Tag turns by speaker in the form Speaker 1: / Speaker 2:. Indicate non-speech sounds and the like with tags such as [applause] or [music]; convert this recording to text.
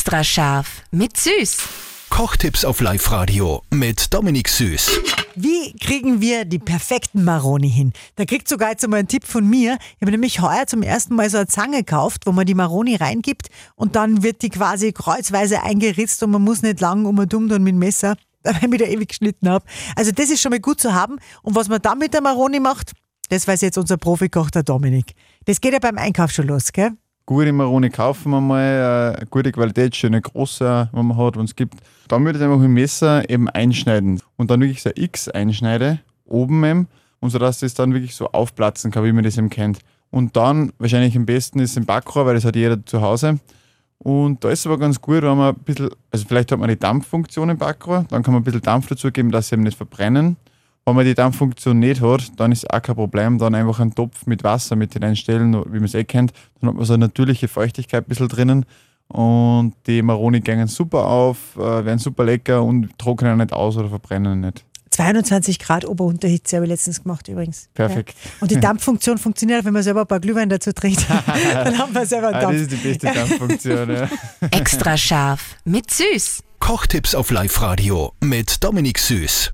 Speaker 1: Extra scharf mit Süß.
Speaker 2: Kochtipps auf Live-Radio mit Dominik Süß.
Speaker 3: Wie kriegen wir die perfekten Maroni hin? Da kriegt sogar jetzt einmal einen Tipp von mir. Ich habe nämlich heuer zum ersten Mal so eine Zange gekauft, wo man die Maroni reingibt und dann wird die quasi kreuzweise eingeritzt und man muss nicht lang um und um dann mit dem Messer, [laughs] weil ich wieder ewig geschnitten habe. Also das ist schon mal gut zu haben. Und was man dann mit der Maroni macht, das weiß jetzt unser Profikoch, der Dominik. Das geht ja beim Einkauf schon los, gell?
Speaker 4: Gute Maroni kaufen wir mal, äh, gute Qualität, schöne große, wenn man hat, wenn es gibt. Dann würde ich einfach mit dem Messer eben einschneiden und dann wirklich so ein X einschneide, oben eben, und so dass das dann wirklich so aufplatzen kann, wie man das eben kennt. Und dann, wahrscheinlich am besten ist im Backrohr, weil das hat jeder zu Hause. Und da ist es aber ganz gut, wenn man ein bisschen, also vielleicht hat man die Dampffunktion im Backrohr, dann kann man ein bisschen Dampf dazugeben, dass sie eben nicht verbrennen. Wenn man die Dampffunktion nicht hat, dann ist auch kein Problem. Dann einfach einen Topf mit Wasser mit hineinstellen, wie man es eh kennt. Dann hat man so eine natürliche Feuchtigkeit ein bisschen drinnen. Und die Maroni gehen super auf, äh, werden super lecker und trocknen nicht aus oder verbrennen nicht.
Speaker 3: 22 Grad Ober-Unterhitze habe ich letztens gemacht übrigens.
Speaker 4: Perfekt.
Speaker 3: Ja. Und die [laughs] Dampffunktion funktioniert, wenn man selber ein paar Glühwein dazu trinkt. [laughs] dann haben wir selber einen
Speaker 4: Ah,
Speaker 3: Dampf.
Speaker 4: das ist die beste Dampffunktion. Ja.
Speaker 1: Extra scharf mit Süß.
Speaker 2: Kochtipps auf Live-Radio mit Dominik Süß.